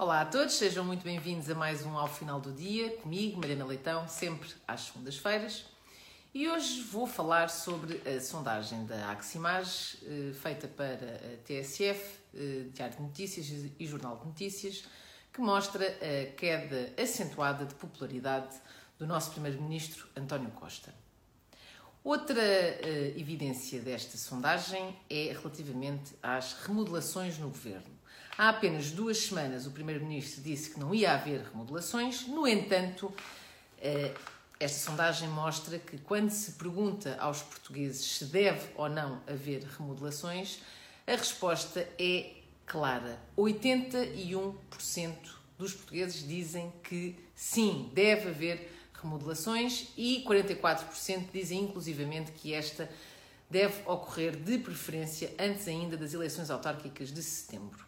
Olá a todos, sejam muito bem-vindos a mais um Ao Final do Dia, comigo, Mariana Leitão, sempre às segundas-feiras. E hoje vou falar sobre a sondagem da Aximage, eh, feita para a TSF, eh, Diário de Notícias e Jornal de Notícias, que mostra a queda acentuada de popularidade do nosso Primeiro-Ministro António Costa. Outra uh, evidência desta sondagem é relativamente às remodelações no governo. Há apenas duas semanas o Primeiro-Ministro disse que não ia haver remodelações, no entanto, uh, esta sondagem mostra que quando se pergunta aos portugueses se deve ou não haver remodelações, a resposta é clara. 81% dos portugueses dizem que sim, deve haver remodelações e 44% dizem inclusivamente que esta deve ocorrer de preferência antes ainda das eleições autárquicas de setembro.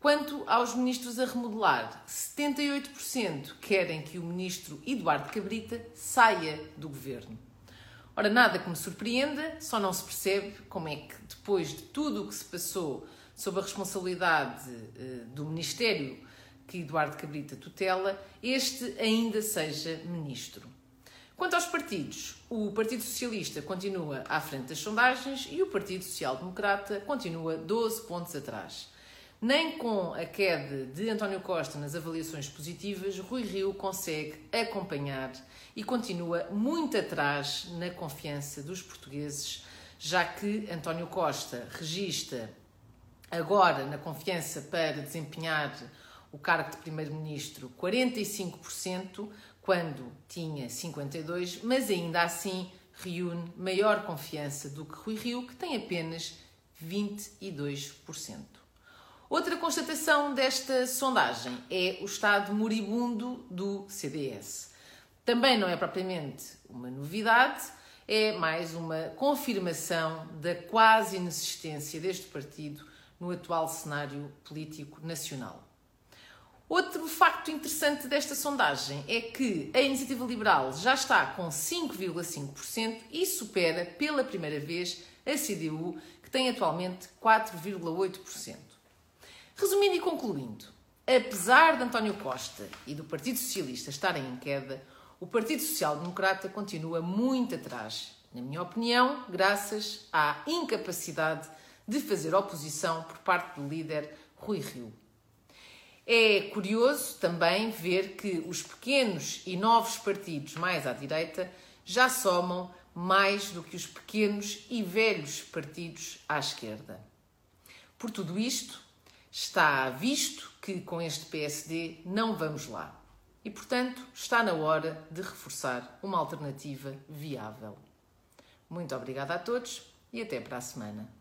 Quanto aos ministros a remodelar, 78% querem que o ministro Eduardo Cabrita saia do governo. Ora, nada que me surpreenda, só não se percebe como é que, depois de tudo o que se passou sob a responsabilidade uh, do Ministério que Eduardo Cabrita tutela, este ainda seja ministro. Quanto aos partidos, o Partido Socialista continua à frente das sondagens e o Partido Social Democrata continua 12 pontos atrás. Nem com a queda de António Costa nas avaliações positivas, Rui Rio consegue acompanhar e continua muito atrás na confiança dos portugueses, já que António Costa registra agora na confiança para desempenhar o cargo de primeiro-ministro 45%, quando tinha 52%, mas ainda assim reúne maior confiança do que Rui Rio, que tem apenas 22%. Outra constatação desta sondagem é o estado moribundo do CDS. Também não é propriamente uma novidade, é mais uma confirmação da quase inexistência deste partido no atual cenário político nacional. Outro facto interessante desta sondagem é que a iniciativa liberal já está com 5,5% e supera pela primeira vez a CDU, que tem atualmente 4,8%. Resumindo e concluindo, apesar de António Costa e do Partido Socialista estarem em queda, o Partido Social Democrata continua muito atrás, na minha opinião, graças à incapacidade de fazer oposição por parte do líder Rui Rio. É curioso também ver que os pequenos e novos partidos mais à direita já somam mais do que os pequenos e velhos partidos à esquerda. Por tudo isto, está visto que com este PSD não vamos lá. E, portanto, está na hora de reforçar uma alternativa viável. Muito obrigada a todos e até para a semana.